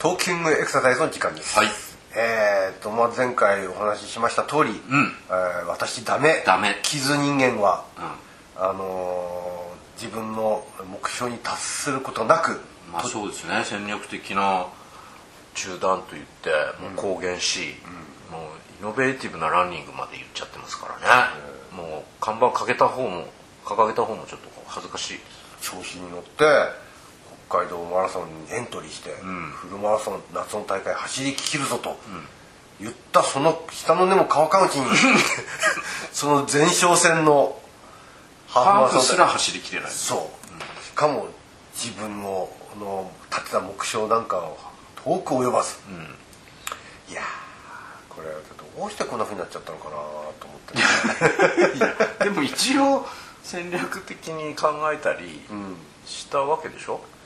トーキングエクササイズの時間です、はい。えーと、まあ、前回お話ししました通り、ん。えー私ダメ。ダメ。傷人間は、うん。あのー自分の目標に達することなくまあそうですね。戦略的な中断といってもう公言し、もうイノベーティブなランニングまで言っちゃってますからね、もう看板かけた方も掲げた方もちょっと恥ずかしい。調子に乗って北海道マラソンにエントリーして、フルマラソン夏の大会走り切るぞと、言ったその下の根も乾かんうちに その前哨戦のハーフマラソンフすら走りきれない。そう、しかも自分のの立てた目標なんかを遠く及ばず、いやーこれどうしてこんなふうになっちゃったのかなと思って、でも一応戦略的に考えたりしたわけでしょ、うん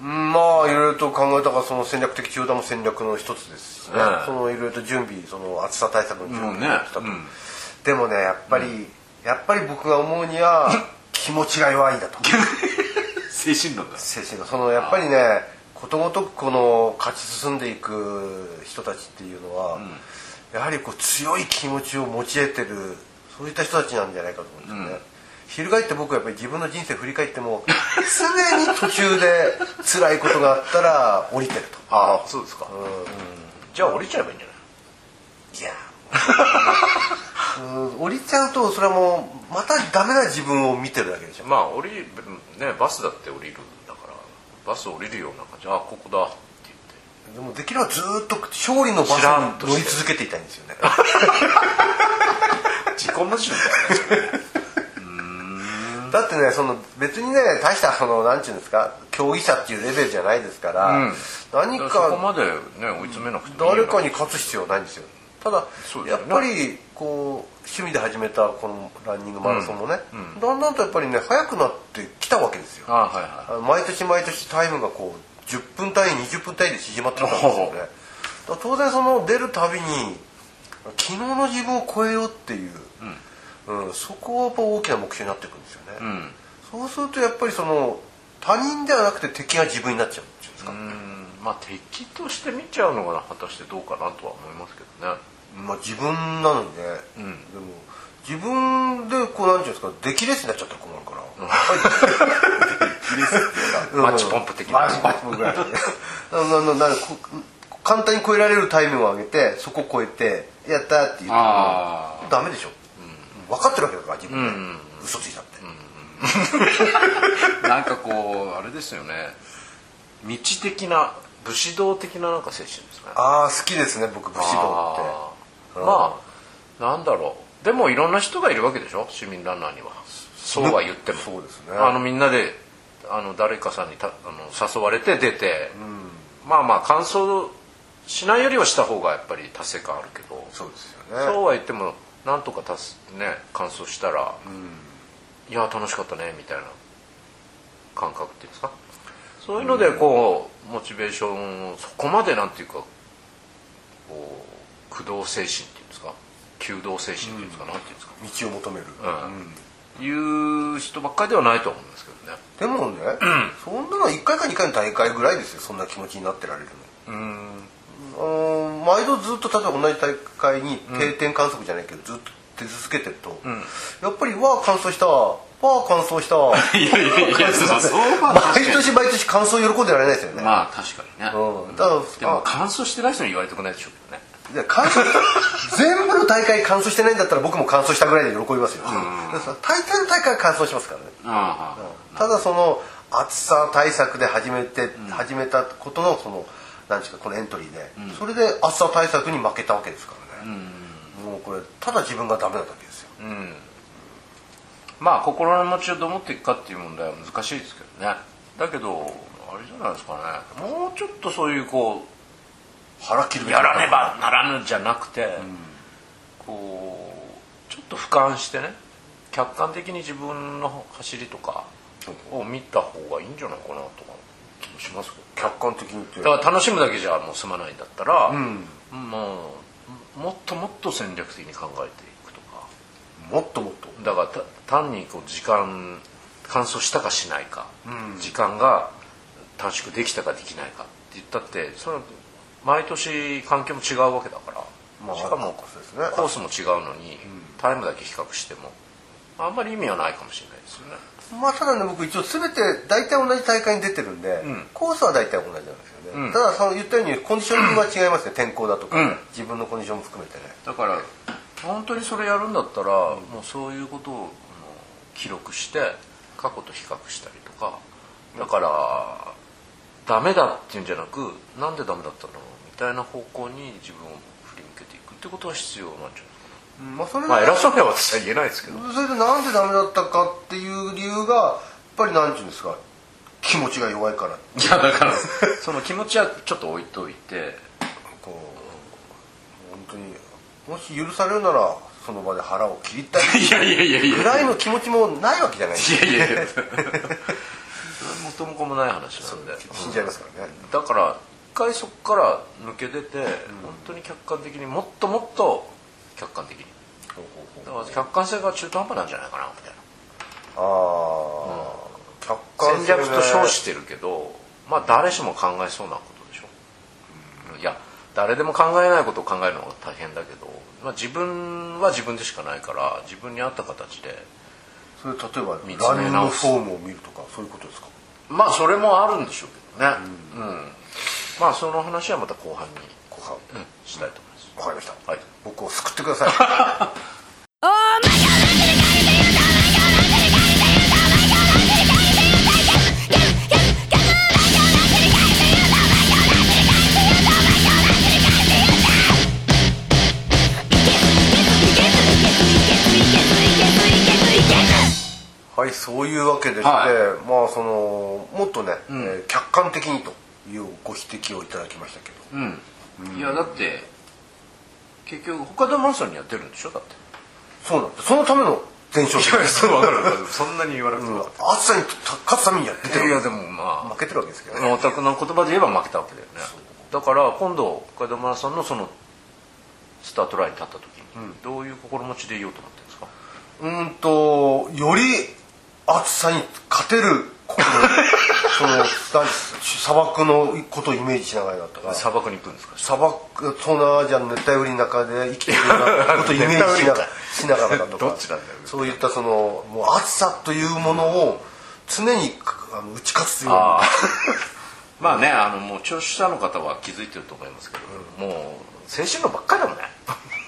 まあいろいろと考えたがその戦略的中断も戦略の一つですしね、ねそのいろいろと準備その暑さ対策の準備をしたと、うんでもね。やっぱり、やっぱり僕が思うには気持ちが弱いんだと 精神論だ。精神がそのやっぱりねことごとくこの勝ち進んでいく人たちっていうのは、やはりこう強い気持ちを持ち得てるそういった人たちなんじゃないかと思うんですよね、翻って僕はやっぱり自分の人生振り返っても常に途中で辛いことがあったら降りてると。ああそうですか、じゃあ降りちゃえばいいんじゃない？いや。うん。降りちゃうとそれはもうまたダメな自分を見てるだけでしょ。まあ降りねバスだって降りるんだからバス降りるような感じ。あここだ。って言って。でもできればずーっと勝利のバスに乗り続けていたいんですよね。自己矛盾だよねだってねその別にね大したそのなんていうんですか競技者っていうレベルじゃないですから、うん。何そこかまでね追い詰めなくて誰かに勝つ必要はないんですよ。ただ、やっぱりこう趣味で始めたこのランニングマラソンもね、だんだんとやっぱりね速くなってきたわけですよ。あはいはあの毎年毎年タイムがこう10分単位20分単位で縮まってたんですよね。当然その出るたびに昨日の自分を超えようっていう、うんそこはやっぱ大きな目標になっていくんですよね、いうん。そうするとやっぱりその他人ではなくて敵が自分になっちゃうんですか、うん。まあ敵として見ちゃうのが果たしてどうかなとは思いますけどね。まあ自分なのにね、でも自分でこうなんていうんですか出来レースになっちゃったら困るから、うん。マッチポンプ的な。マッチポンプぐらい簡単に超えられるタイムを上げてそこを超えてやったっていうダメでしょ、分かってるわけだから自分で、うん。嘘ついたって、なんかこうあれですよね。道的な武士道的ななんか精神ですね。ああ好きですね僕武士道って。まあなんだろう。でもいろんな人がいるわけでしょ？市民ランナーには。そうは言っても。そうですね。あのみんなであの誰かさんにたあの誘われて出て、まあまあ完走しないよりはした方がやっぱり達成感あるけど。そうですよね。そうは言ってもなんとか達すね完走したら、いや楽しかったねみたいな感覚っていうんですか？そういうのでこう、モチベーションをそこまでなんていうかこう駆動精神っていうんですか？弓道精神っていうんですか、なんていうんですか？道を求める、いう人ばっかりではないと思うんですけどね。でもね、そんなの1回か2回の大会ぐらいですよそんな気持ちになってられるの。うん毎度ずっと例えば同じ大会に定点観測じゃないけど、ずっと出続けてると、やっぱり「わあ乾燥したわ。あ乾燥したわ」いやいやいや毎に年毎年乾燥喜んでられないですよね、まあ確かにね、うん、だからでもあ乾燥してない人に言われたくないでしょうけどねいや乾燥全部の大会乾燥してないんだったら僕も乾燥したぐらいで喜びますよ、大体の大会は乾燥しますからねあただその暑さ対策で始めて、始めたことのその何ですかこのエントリーで、それで暑さ対策に負けたわけですからね、もうこれただ自分がダメなだけですよ、まあ心の持ちをどう持っていくかっていう問題は難しいですけどね。だけどあれじゃないですかね。もうちょっとそういうこ腹切るうやらねばならぬじゃなくて、こうちょっと俯瞰してね客観的に自分の走りとかを見た方がいいんじゃないかなとかします客観的にってだから楽しむだけじゃもう済まないんだったら、もうもっともっと戦略的に考えていくとか。もっともっと。だからた単にこう時間乾燥したかしないか、時間が短縮できたかできないかって言ったってその毎年環境も違うわけだから、まあしかもコースも違うのに、タイムだけ比較してもあんまり意味はないかもしれないですよね。まあただね僕一応全て大体同じ大会に出てるんで、ん。コースは大体同じなんですよね、うん。ただその言ったようにコンディショニングは違いますね。天候だとか、うん。自分のコンディションも含めてね。だから本当にそれやるんだったら、もうそういうことを記録して過去と比較したりとか。だからダメだっていうんじゃなくなんでダメだったの？みたいな方向に自分を振り向けていくってことは必要なんじゃない？うんまあそれまあ偉そうには私は言えないですけど。それでなんでダメだったかっていう理由がやっぱり何て言うんですか気持ちが弱いから。いやだからその気持ちはちょっと置いといてこう本当にもし許されるならその場で腹を切りたい。いやいやいやいやぐらいの気持ちもないわけじゃないですか。いやいやいや。元も子もない話なんで。死んじゃいますからね。だから一回そこから抜け出て、本当に客観的にもっともっと客観的に。だから客観性が中途半端なんじゃないかなみたいな。ああ、客観戦略と称してるけどまあ誰しも考えそうなことでしょ、いや誰でも考えないことを考えるのが大変だけど、まあ、自分は自分でしかないから自分に合った形でそれ例えば見つめ直す。フォームを見るとかそういうことですか？まあそれもあるんでしょうけどね、うん。まあその話はまた後半に、後半うんしたいと思いますわかりました、はい。僕を救ってください。はいそういうわけでして、はい。まあそのもっとね、えー客観的にというご指摘をいただきましたけど。うん、いやだって結局他のマラソンにやってるんでしょ？だって。そうなんですそのための前哨戦そう分かるそんなに言わなくても、暑さに勝つためにやってる。いやでもま負けてるわけですけどね。あオタクの言葉で言えば負けたわけだよね。だから今度北海道マラソンのそのスタートラインに立った時に、どういう心持ちでいようと思ってるんですか？うーんとより暑さに勝てるこのその砂漠のことをイメージしながらだったか。ら砂漠に行くんですか？砂漠東南アジアの熱帯雨林の中で生きているようなことをイメージしながら しながらだとか。そういったそのもう暑さというものを常にあの打ち勝つというああ まあねあのもう聴取者の方は気づいてると思いますけど、もう精神論ばっかりだもんね。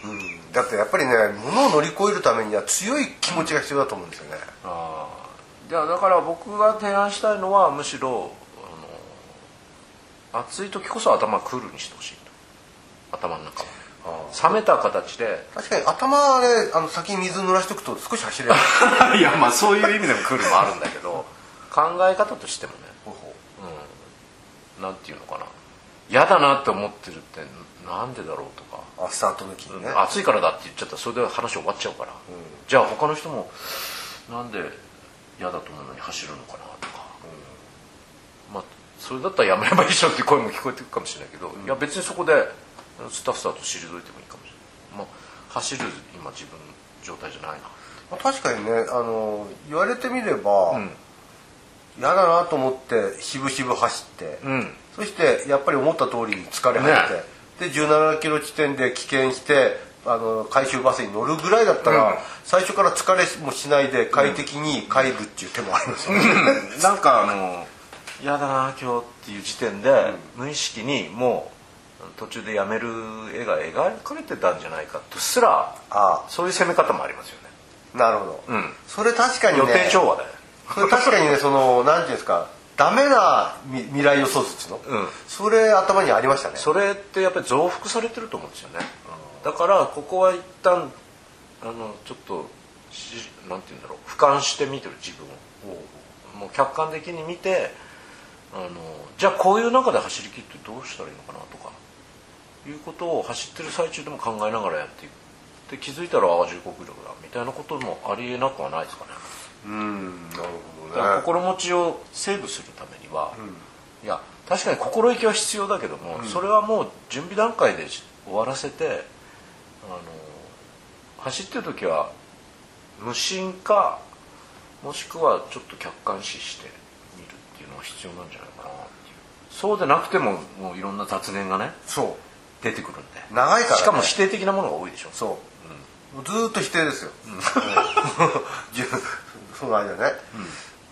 うん。だってやっぱりね物を乗り越えるためには強い気持ちが必要だと思うんですよねいやだから僕が提案したいのはむしろあの暑い時こそ頭クールにしてほしいと。頭の中を冷めた形で。確かに頭であの先に水濡らしとくと少し走れる。いやまあそういう意味でもクールもあるんだけど考え方としてもね、うん、なんていうのかな。嫌だなって思ってるってなんでだろうとか。あスタートの時にね。暑いからだって言っちゃったらそれで話終わっちゃうから、じゃあ他の人もなんで嫌だと思うのに走るのかなとか、まあそれだったらやめればいいじゃんって声も聞こえてくるかもしれないけど、いや別にそこでスタッフさんと退いてもいいかもしれない、まあ、走る今自分状態じゃないな。まあ確かにねあの言われてみれば、うん。嫌だなと思ってしぶしぶ走って、うん。そしてやっぱり思った通りに疲れ果てて、ね。で17キロ地点で棄権してあの回収バスに乗るぐらいだったら、うん。最初から疲れもしないで快適に帰るっていう手もありますよね、なんかあの嫌だな今日っていう時点で、無意識にもう途中でやめる絵が描かれてたんじゃないかとすらあそういう攻め方もありますよね。あなるほど、うん。それ確かにね予定調和だよ。それ確かにねそのなんていうんですかダメなみ未来予想図っていうの、うん。それ頭にありましたね。それってやっぱり増幅されてると思うんですよねだからここは一旦あのちょっとしなんて言うんだろう俯瞰して見てる自分を。もう客観的に見てあのじゃあこういう中で走り切ってどうしたらいいのかなとかいうことを走ってる最中でも考えながらやっていく。で気づいたらああ15キロだみたいなこともありえなくはないですかね。うんなるほどね。心持ちをセーブするためには、いや確かに心意気は必要だけども、それはもう準備段階で終わらせてあの走ってる時は無心かもしくはちょっと客観視して見るっていうのが必要なんじゃないかなっていう。そうでなくてももういろんな雑念がねそ出てくるんで。う長いから、ね、しかも否定的なものが多いでしょ。そう、ずーっと否定ですよ、うん、その間ね。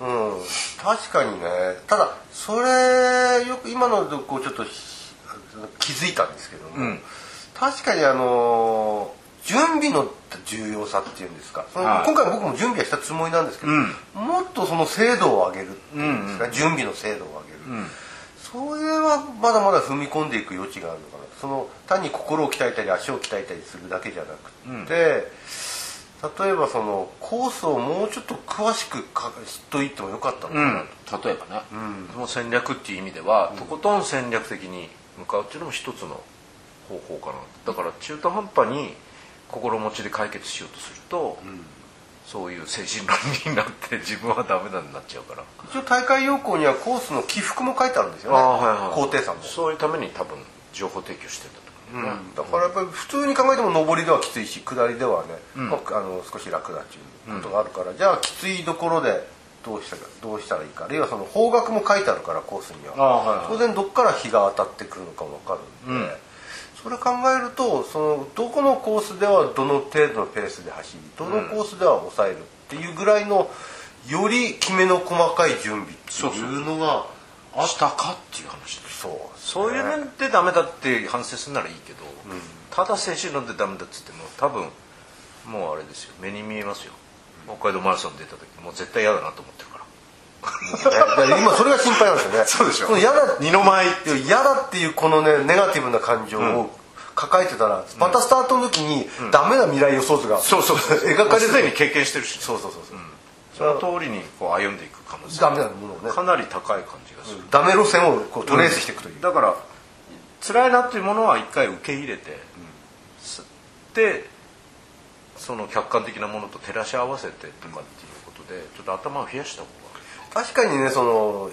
うん、確かにね。ただそれよく今のでこうちょっとひ気づいたんですけども、うん確かにあの準備の重要さっていうんですかはい。今回僕も準備はしたつもりなんですけど、うん。もっとその精度を上げるっていうんですか、準備の精度を上げる、うん。それはまだまだ踏み込んでいく余地があるのかな。その単に心を鍛えたり足を鍛えたりするだけじゃなくて、例えばそのコースをもうちょっと詳しくか知っといてもよかったのかうん。なと、例えばね、その戦略っていう意味では、とことん戦略的に向かうっていうのも一つの方法かな。だから中途半端に心持ちで解決しようとすると、そういう精神論になって自分はダメだになっちゃうから。一応大会要項にはコースの起伏も書いてあるんですよね、高低差も、そういうために多分情報提供してんだと思う。ね、だからやっぱり普通に考えても上りではきついし下りではね、まあ、あの少し楽だっていうことがあるから、じゃあきついところでどうしたかどうしたらいいか。あるいはその方角も書いてあるからコースには、あはいはい当然どっから日が当たってくるのかも分かるんで、それ考えるとそのどこのコースではどの程度のペースで走りどのコースでは抑えるっていうぐらいのよりきめの細かい準備っていうのがあしたかっていう話。ですそう。そういう面でダメだって反省するならいいけど、ただ精神論でダメだっつっても多分もうあれですよ。目に見えますよ。北海道マラソン出た時もう絶対嫌だなと思ってるから 今それが心配なんですよね。そうでしょ。の嫌だ二の舞いや嫌だっていうこのねネガティブな感情を抱えてたら、またスタートの時に、ダメな未来予想図がそうそうそう描かれる。すでに経験してるし。そうそうそうそう、その通りにこう歩んでいく可能性ダメなものをね。かなり高い感じがする、ダメ路線をこうトレースしていくという、だから辛いなっていうものは一回受け入れて、すってその客観的なものと照らし合わせてとかっていうことでちょっと頭を冷やした方が確かにねその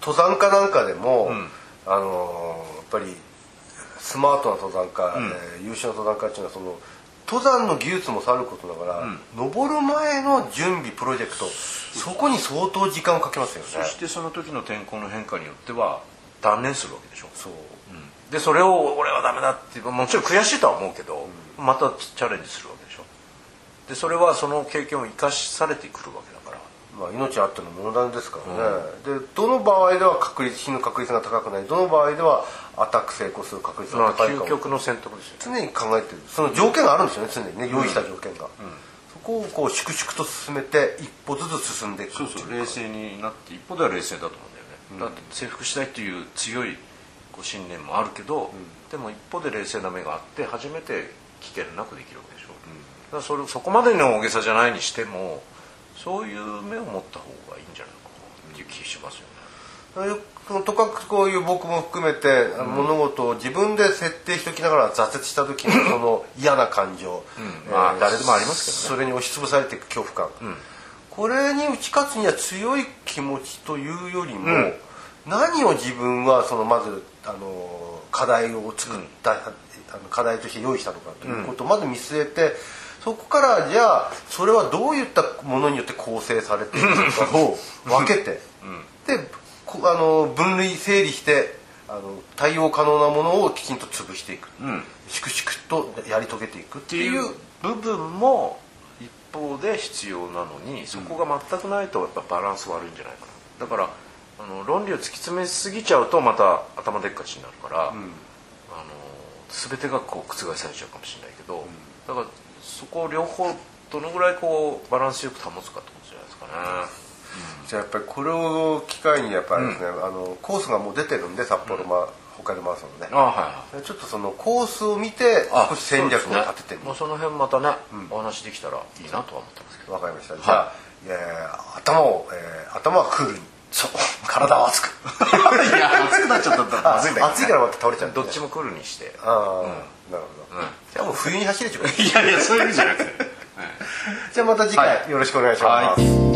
登山家なんかでも、ん。あのーやっぱりスマートな登山家、えー優秀な登山家っていうのはその登山の技術もさることながら、登る前の準備プロジェクトそこに相当時間をかけますよね。そしてその時の天候の変化によっては断念するわけでしょ。そう。でそれを俺はダメだってもちろん悔しいとは思うけど、またチャレンジするわけでしょ。でそれはその経験を生かされてくるわけまあ、命あっての問題ですからね、でどの場合では確率死ぬ確率が高くない。どの場合ではアタック成功する確率まあが高いかも。究極の選択ですよ常に考えてる。その条件があるんですよね常にね用意した条件が、そこをこう粛々と進めて一歩ずつ進んでいくっていうか。冷静になって一歩では冷静だと思うんだよね、だって征服したいっていう強いこう信念もあるけど、でも一歩で冷静な目があって初めて危険なくできるわけでしょ、だからそれそこまでの大げさじゃないにしてもそういう目を持った方がいいんじゃないかなっていう気しますよね、とかくこういう僕も含めて、物事を自分で設定しておきながら挫折した時のその嫌な感情、うん。まあ誰でもありますけどね。それに押しつぶされていく恐怖感、これに打ち勝つには強い気持ちというよりも、ん。何を自分はそのまずあの課題を作った、あの課題として用意したのかということをまず見据えて、そこからじゃあそれはどういったものによって構成されているのか を分けて、でこあの分類整理してあの対応可能なものをきちんと潰していく、ん。粛々とやり遂げていくっってていいう。う部分も一方で必要なのにそこが全くないとやっぱバランス悪いんじゃないかな。だからあの論理を突き詰めすぎちゃうとまた頭でっかちになるから、あの全てがこう覆されちゃうかもしれないけど、だからそこを両方どのぐらいこうバランスよく保つかってことじゃないですかね。じゃあやっぱりこれを機会にやっぱりですね、あのコースがもう出てるんで札幌マ、北海道マラソンのね。あはいちょっとそのコースを見てあ少し戦略を立ててみる。もうその辺またね、お話できたらいいなとは思ってますけど。わかりました。じゃあ、えー頭を、えー頭はクールに。そう。体は熱く。いや熱くなっちゃったらまずいんだけどね。暑いからまた倒れちゃうどっちもクールにして。ああ、なるほど、じゃあもう冬に走れちゃういやいやそういう意味じゃなくて。じゃあまた次回よろしくお願いします、はい